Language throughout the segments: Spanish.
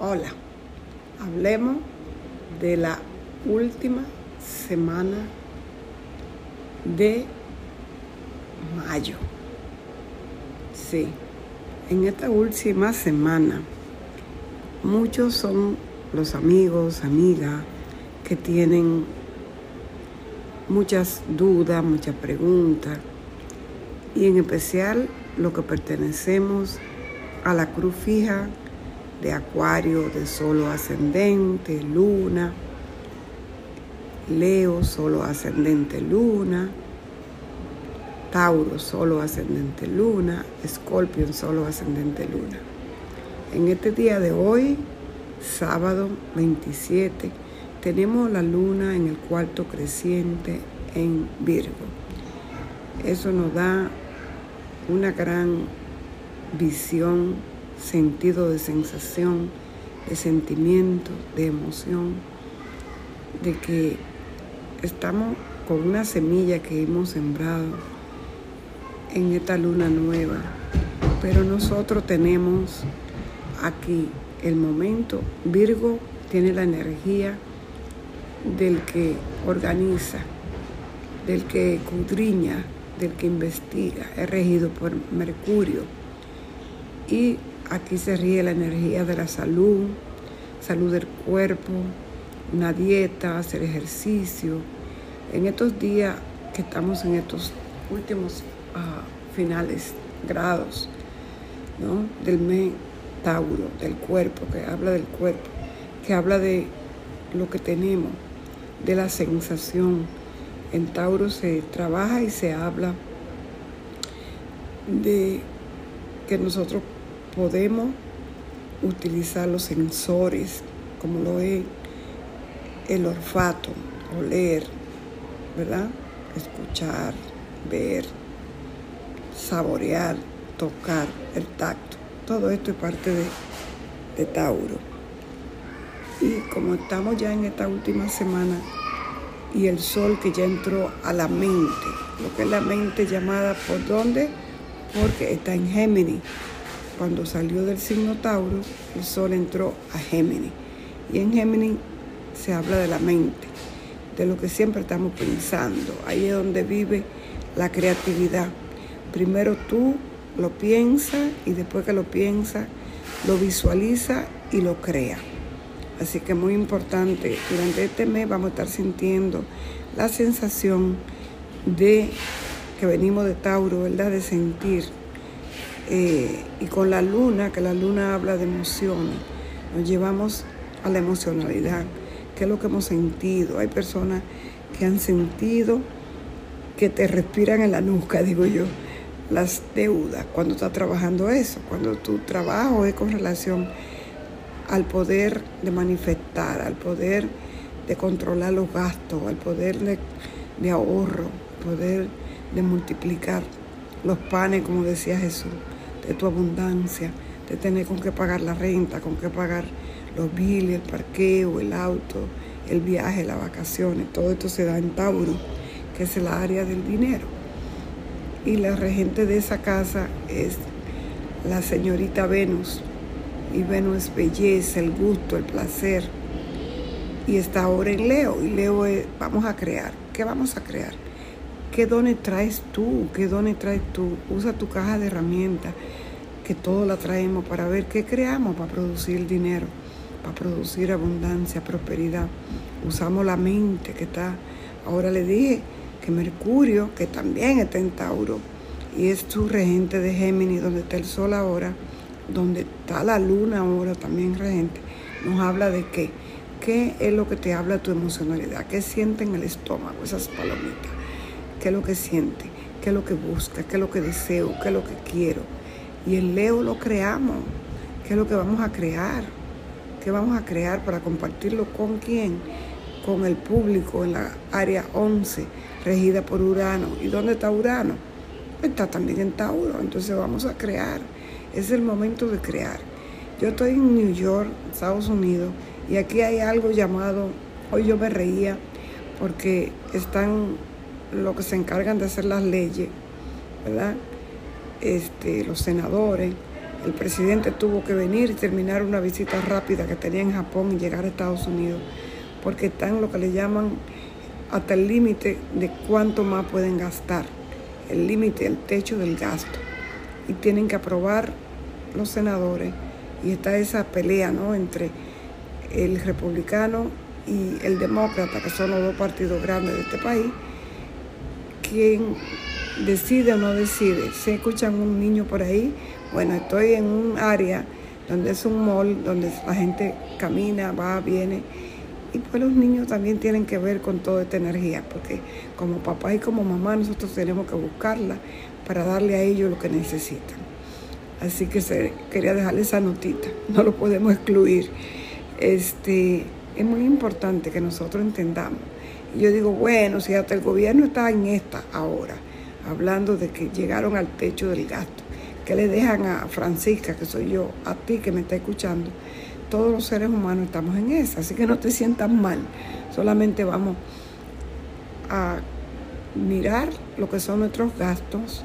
Hola, hablemos de la última semana de mayo. Sí, en esta última semana muchos son los amigos, amigas que tienen muchas dudas, muchas preguntas y en especial lo que pertenecemos a la cruz fija de Acuario, de Solo ascendente, Luna, Leo, Solo ascendente, Luna, Tauro, Solo ascendente, Luna, Escorpio, Solo ascendente, Luna. En este día de hoy, sábado 27, tenemos la luna en el cuarto creciente en Virgo. Eso nos da una gran visión, sentido de sensación, de sentimiento, de emoción, de que estamos con una semilla que hemos sembrado en esta luna nueva, pero nosotros tenemos aquí el momento, Virgo tiene la energía del que organiza, del que escudriña, del que investiga, es regido por Mercurio. Y aquí se ríe la energía de la salud, salud del cuerpo, una dieta, hacer ejercicio. En estos días que estamos en estos últimos ah, finales grados del mes Tauro, del cuerpo, que habla del cuerpo, que habla de lo que tenemos, de la sensación, en Tauro se trabaja y se habla de que nosotros podemos utilizar los sensores, como lo es el olfato, oler, ¿verdad? Escuchar, ver, saborear, tocar, el tacto. Todo esto es parte de, Tauro. Y como estamos ya en esta última semana, y el sol que ya entró a la mente, lo que es la mente llamada por dónde, porque está en Géminis. Cuando salió del signo Tauro, el sol entró a Géminis. Y en Géminis se habla de la mente, de lo que siempre estamos pensando. Ahí es donde vive la creatividad. Primero tú lo piensas y después que lo piensas, lo visualiza y lo crea. Así que muy importante, durante este mes vamos a estar sintiendo la sensación de que venimos de Tauro, ¿verdad? De sentir. Eh, y con la luna, que la luna habla de emociones, nos llevamos a la emocionalidad, que es lo que hemos sentido. Hay personas que han sentido que te respiran en la nuca, digo yo, las deudas, cuando estás trabajando eso, cuando tu trabajo es con relación al poder de manifestar, al poder de controlar los gastos, al poder de, ahorro, poder de multiplicar los panes, como decía Jesús, de tu abundancia, de tener con qué pagar la renta, con qué pagar los biles, el parqueo, el auto, el viaje, las vacaciones. Todo esto se da en Tauro, que es el área del dinero. Y la regente de esa casa es la señorita Venus, y Venus es belleza, el gusto, el placer. Y está ahora en Leo. Y Leo es, vamos a crear. ¿Qué vamos a crear? ¿Qué dones traes tú? ¿Qué dones traes tú? Usa tu caja de herramientas, que todo la traemos para ver qué creamos para producir dinero, para producir abundancia, prosperidad. Usamos la mente que está, ahora le dije que Mercurio, que también está en Tauro, y es tu regente de Géminis, donde está el Sol ahora, donde está la luna ahora también regente, nos habla de qué, qué es lo que te habla tu emocionalidad, qué siente en el estómago esas palomitas, qué es lo que siente, qué es lo que busca, qué es lo que deseo, qué es lo que quiero. Y el Leo lo creamos, qué es lo que vamos a crear, qué vamos a crear para compartirlo con quién, con el público en la área 11, regida por Urano. ¿Y dónde está Urano? Está también en Tauro, entonces vamos a crear es el momento de crear. Yo estoy en New York, Estados Unidos, y aquí hay algo llamado, hoy yo me reía, porque están los que se encargan de hacer las leyes, ¿verdad? Este, los senadores, el presidente tuvo que venir y terminar una visita rápida que tenía en Japón y llegar a Estados Unidos, porque están lo que le llaman hasta el límite de cuánto más pueden gastar, el límite, el techo del gasto. Y tienen que aprobar los senadores y está esa pelea ¿no? entre el republicano y el demócrata, que son los dos partidos grandes de este país, quien decide o no decide. Se escuchan un niño por ahí, bueno, estoy en un área donde es un mall, donde la gente camina, va, viene, y pues los niños también tienen que ver con toda esta energía, porque como papá y como mamá nosotros tenemos que buscarla para darle a ellos lo que necesitan. Así que quería dejarle esa notita, no lo podemos excluir. Este, es muy importante que nosotros entendamos. Yo digo, bueno, si hasta el gobierno está en esta ahora, hablando de que llegaron al techo del gasto, que le dejan a Francisca, que soy yo, a ti que me está escuchando, todos los seres humanos estamos en esa, así que no te sientas mal, solamente vamos a mirar lo que son nuestros gastos.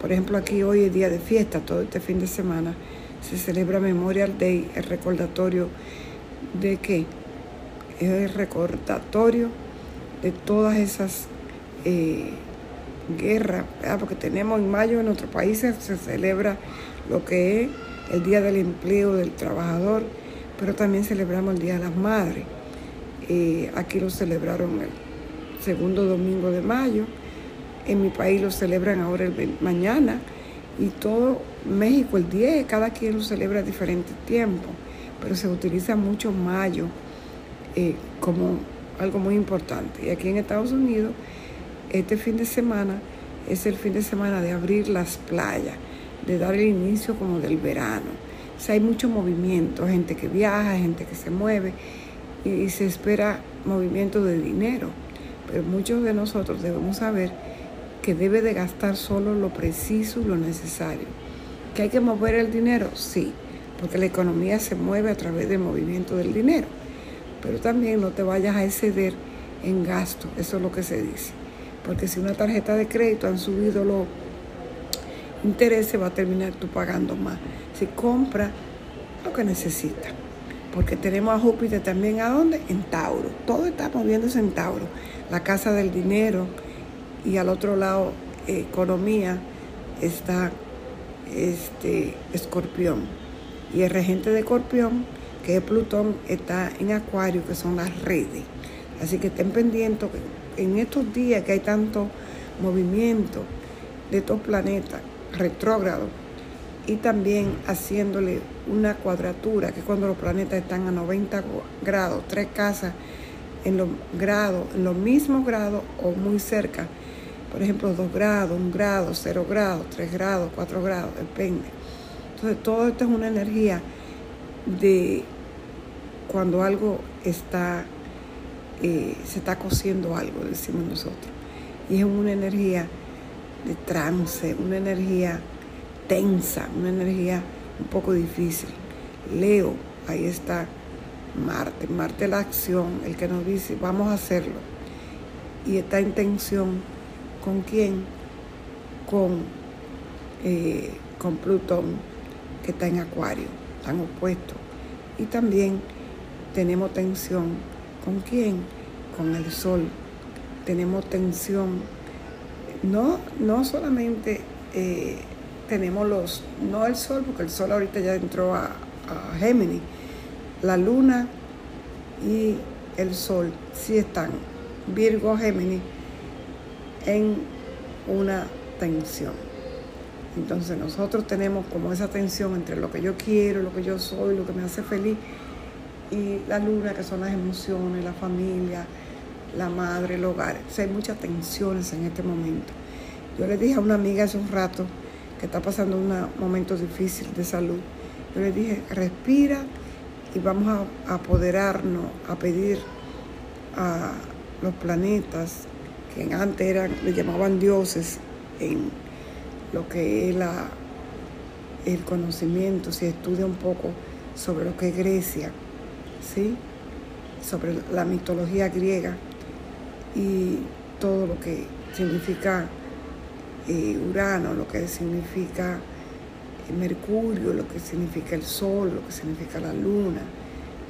Por ejemplo, aquí hoy es día de fiesta, todo este fin de semana se celebra Memorial Day, el recordatorio de que es el recordatorio de todas esas eh, guerras, porque tenemos en mayo en nuestros países se celebra lo que es el Día del Empleo del Trabajador, pero también celebramos el Día de las Madres. Eh, aquí lo celebraron el segundo domingo de mayo, en mi país lo celebran ahora el mañana y todo México el 10, cada quien lo celebra a diferentes tiempos pero se utiliza mucho mayo eh, como algo muy importante. Y aquí en Estados Unidos, este fin de semana es el fin de semana de abrir las playas, de dar el inicio como del verano. O sea, hay mucho movimiento, gente que viaja, gente que se mueve y, se espera movimiento de dinero. Pero muchos de nosotros debemos saber que debe de gastar solo lo preciso y lo necesario. ¿Que hay que mover el dinero? Sí porque la economía se mueve a través del movimiento del dinero. Pero también no te vayas a exceder en gasto, eso es lo que se dice. Porque si una tarjeta de crédito han subido los intereses, va a terminar tú pagando más. Si compra lo que necesita. Porque tenemos a Júpiter también a dónde? En Tauro. Todo está moviéndose en Tauro. La casa del dinero y al otro lado economía está este escorpión. Y el regente de Escorpión, que Plutón, está en Acuario, que son las redes. Así que estén pendientes en estos días que hay tanto movimiento de estos planetas retrógrados y también haciéndole una cuadratura, que es cuando los planetas están a 90 grados, tres casas en los grados, en los mismos grados o muy cerca. Por ejemplo, 2 grados, 1 grado, 0 grados, 3 grados, 4 grados, depende. Entonces, todo esto es una energía de cuando algo está, eh, se está cociendo algo, decimos nosotros. Y es una energía de trance, una energía tensa, una energía un poco difícil. Leo, ahí está Marte, Marte la acción, el que nos dice, vamos a hacerlo. Y esta intención, ¿con quién? Con, eh, con Plutón que está en acuario, están opuestos. Y también tenemos tensión. ¿Con quién? Con el sol. Tenemos tensión. No, no solamente eh, tenemos los, no el sol, porque el sol ahorita ya entró a, a Géminis. La luna y el sol sí están, Virgo, Géminis, en una tensión. Entonces nosotros tenemos como esa tensión entre lo que yo quiero, lo que yo soy, lo que me hace feliz, y la luna, que son las emociones, la familia, la madre, el hogar. O sea, hay muchas tensiones en este momento. Yo le dije a una amiga hace un rato que está pasando un momento difícil de salud. Yo le dije, respira y vamos a apoderarnos, a pedir a los planetas, que antes eran, le llamaban dioses en lo que es el conocimiento, si estudia un poco sobre lo que es Grecia, ¿sí? sobre la mitología griega y todo lo que significa eh, Urano, lo que significa Mercurio, lo que significa el Sol, lo que significa la Luna,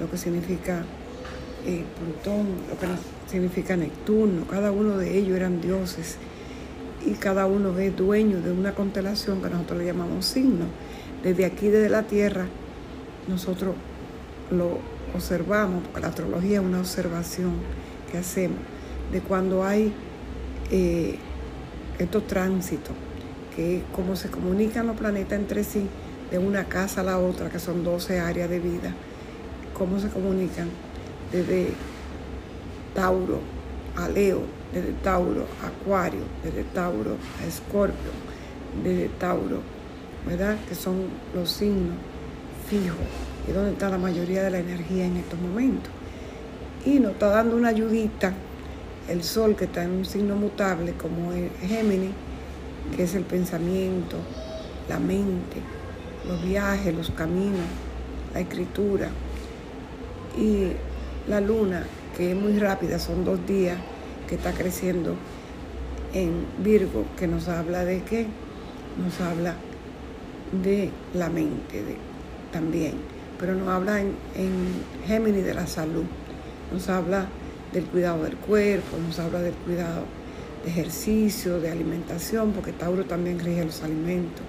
lo que significa eh, Plutón, lo que significa Neptuno. Cada uno de ellos eran dioses y cada uno es dueño de una constelación que nosotros le llamamos signo. Desde aquí, desde la Tierra, nosotros lo observamos, porque la astrología es una observación que hacemos de cuando hay eh, estos tránsitos, que es cómo se comunican los planetas entre sí, de una casa a la otra, que son 12 áreas de vida, cómo se comunican desde Tauro a Leo, desde Tauro a Acuario, desde Tauro a Escorpio, desde Tauro, ¿verdad? Que son los signos fijos y donde está la mayoría de la energía en estos momentos. Y nos está dando una ayudita el Sol que está en un signo mutable como el Géminis, que es el pensamiento, la mente, los viajes, los caminos, la escritura. Y la luna, que es muy rápida, son dos días que está creciendo en Virgo, que nos habla de qué? Nos habla de la mente también, pero nos habla en, en Géminis de la salud, nos habla del cuidado del cuerpo, nos habla del cuidado de ejercicio, de alimentación, porque Tauro también rige los alimentos,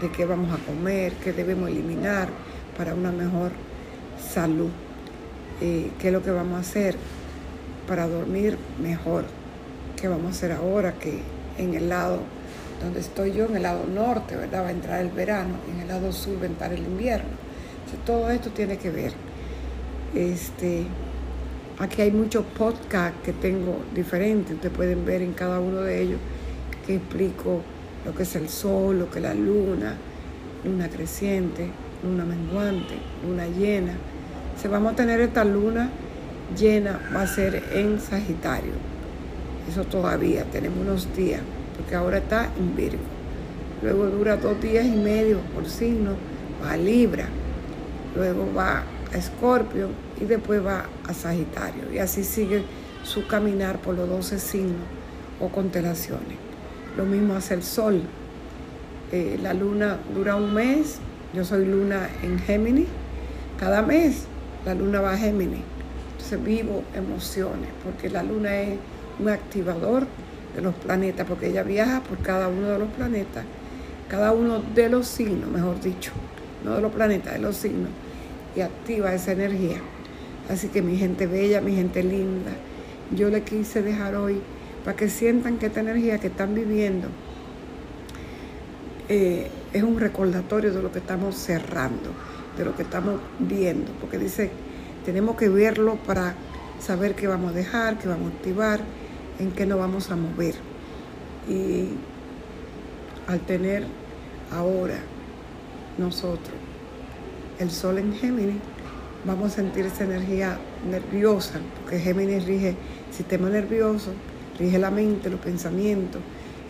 de qué vamos a comer, qué debemos eliminar para una mejor salud, eh, qué es lo que vamos a hacer para dormir mejor, qué vamos a hacer ahora que en el lado donde estoy yo, en el lado norte, ¿verdad? Va a entrar el verano, en el lado sur va a entrar el invierno. todo esto tiene que ver. Este, Aquí hay muchos podcasts que tengo diferentes, ustedes pueden ver en cada uno de ellos que explico lo que es el sol, lo que es la luna, luna creciente, luna menguante, luna llena. Si vamos a tener esta luna llena, va a ser en Sagitario. Eso todavía, tenemos unos días, porque ahora está en Virgo. Luego dura dos días y medio por signo, va a Libra. Luego va a Escorpio y después va a Sagitario. Y así sigue su caminar por los 12 signos o constelaciones. Lo mismo hace el Sol. Eh, la luna dura un mes. Yo soy luna en Géminis. Cada mes la luna va a Géminis. Vivo emociones porque la luna es un activador de los planetas porque ella viaja por cada uno de los planetas, cada uno de los signos, mejor dicho, no de los planetas, de los signos y activa esa energía. Así que mi gente bella, mi gente linda, yo le quise dejar hoy para que sientan que esta energía que están viviendo eh, es un recordatorio de lo que estamos cerrando, de lo que estamos viendo, porque dice, tenemos que verlo para saber qué vamos a dejar, qué vamos a activar, en qué nos vamos a mover. Y al tener ahora nosotros el sol en Géminis, vamos a sentir esa energía nerviosa, porque Géminis rige el sistema nervioso, rige la mente, los pensamientos,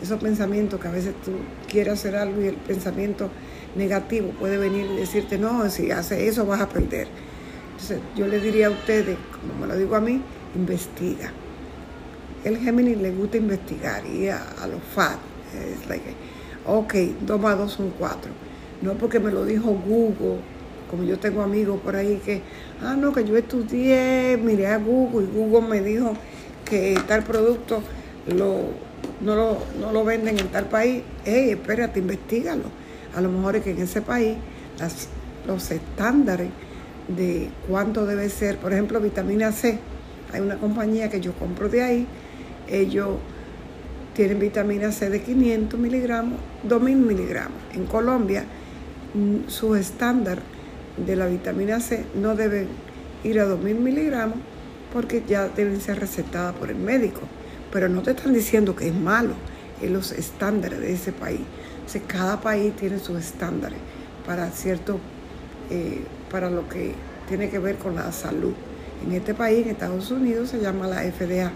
esos pensamientos que a veces tú quieres hacer algo y el pensamiento negativo puede venir y decirte, no, si haces eso vas a perder. Entonces yo le diría a ustedes, como me lo digo a mí, investiga. El Géminis le gusta investigar y a, los. Es like, ok, 2 más 2 son 4. No porque me lo dijo Google como yo tengo amigos por ahí que, ah, no, que yo estudié, miré a Google y Google me dijo que tal producto lo, no, lo, no lo venden en tal país. Ey, espérate, investigalo. A lo mejor es que en ese país las, los estándares de cuánto debe ser, por ejemplo, vitamina C. Hay una compañía que yo compro de ahí, ellos tienen vitamina C de 500 miligramos, 2000 miligramos. En Colombia, mm, su estándar de la vitamina C no deben ir a 2.000 miligramos porque ya deben ser recetadas por el médico. Pero no te están diciendo que es malo, es los estándares de ese país. cada país tiene sus estándares para cierto, eh, para lo que tiene que ver con la salud. En este país, en Estados Unidos, se llama la FDA.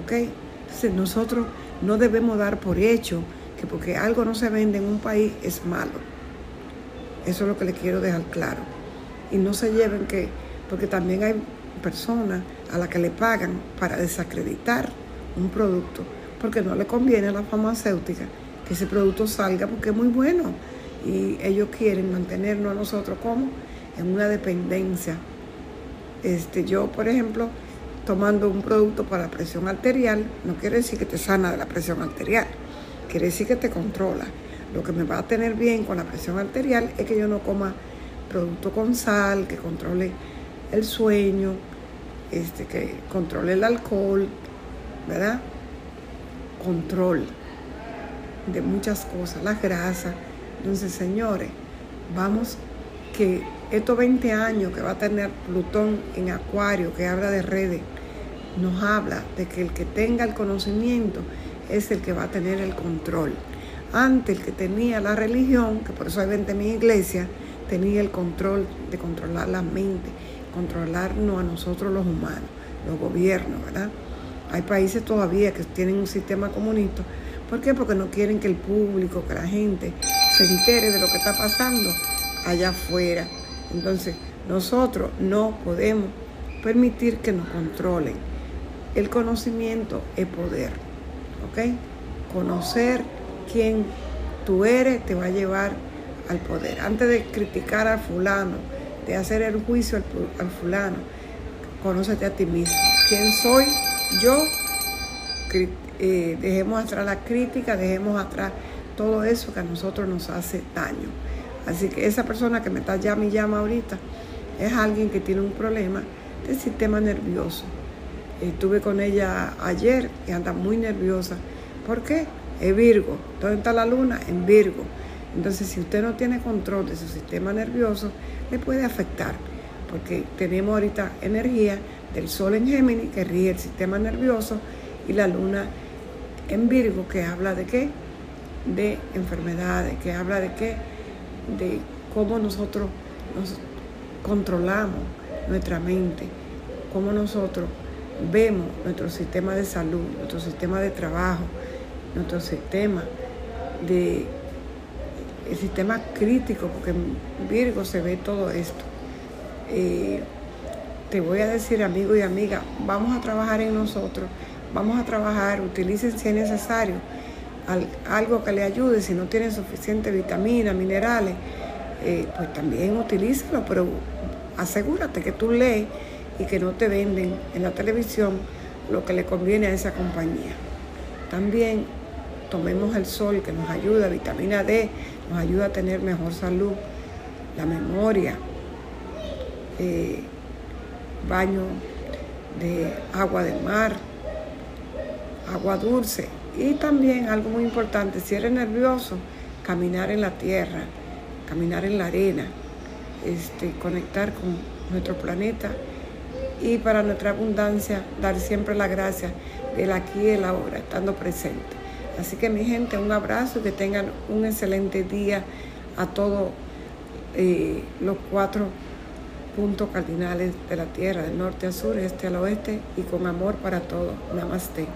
¿Ok? Entonces nosotros no debemos dar por hecho que porque algo no se vende en un país es malo. Eso es lo que le quiero dejar claro. Y no se lleven que, porque también hay personas a las que le pagan para desacreditar un producto, porque no le conviene a la farmacéutica que ese producto salga porque es muy bueno. Y ellos quieren mantenernos a nosotros como en una dependencia. Este, yo, por ejemplo, tomando un producto para la presión arterial, no quiere decir que te sana de la presión arterial, quiere decir que te controla. Lo que me va a tener bien con la presión arterial es que yo no coma producto con sal, que controle el sueño, este, que controle el alcohol, ¿verdad? Control de muchas cosas, la grasa. Entonces, señores, vamos que estos 20 años que va a tener Plutón en Acuario, que habla de redes, nos habla de que el que tenga el conocimiento es el que va a tener el control. Antes el que tenía la religión, que por eso hay 20.000 iglesias, tenía el control de controlar la mente, controlarnos a nosotros los humanos, los gobiernos, ¿verdad? Hay países todavía que tienen un sistema comunista. ¿Por qué? Porque no quieren que el público, que la gente se entere de lo que está pasando allá afuera. Entonces, nosotros no podemos permitir que nos controlen. El conocimiento es poder, ¿ok? Conocer quién tú eres te va a llevar al poder. Antes de criticar al fulano, de hacer el juicio al, fulano, conócete a ti mismo. ¿Quién soy yo? Eh, dejemos atrás la crítica, dejemos atrás todo eso que a nosotros nos hace daño. Así que esa persona que me está llama y llama ahorita es alguien que tiene un problema del sistema nervioso. Estuve con ella ayer y anda muy nerviosa. ¿Por qué? Es Virgo. ¿Dónde está la luna? En Virgo. Entonces, si usted no tiene control de su sistema nervioso, le puede afectar, porque tenemos ahorita energía del Sol en Géminis, que rige el sistema nervioso, y la Luna en Virgo, que habla de qué? De enfermedades, que habla de qué? De cómo nosotros nos controlamos nuestra mente, cómo nosotros vemos nuestro sistema de salud, nuestro sistema de trabajo, nuestro sistema de el sistema crítico, porque en Virgo se ve todo esto. Eh, te voy a decir, amigo y amiga, vamos a trabajar en nosotros, vamos a trabajar, utilicen si es necesario algo que le ayude, si no tienen suficiente vitamina, minerales, eh, pues también utilízalo, pero asegúrate que tú lees y que no te venden en la televisión lo que le conviene a esa compañía. También tomemos el sol que nos ayuda, vitamina D, nos ayuda a tener mejor salud, la memoria, eh, baño de agua del mar, agua dulce y también algo muy importante, si eres nervioso, caminar en la tierra, caminar en la arena, este, conectar con nuestro planeta y para nuestra abundancia dar siempre la gracia del aquí y el ahora, estando presente. Así que mi gente, un abrazo y que tengan un excelente día a todos eh, los cuatro puntos cardinales de la tierra, del norte a sur, este al oeste, y con amor para todos. Namaste.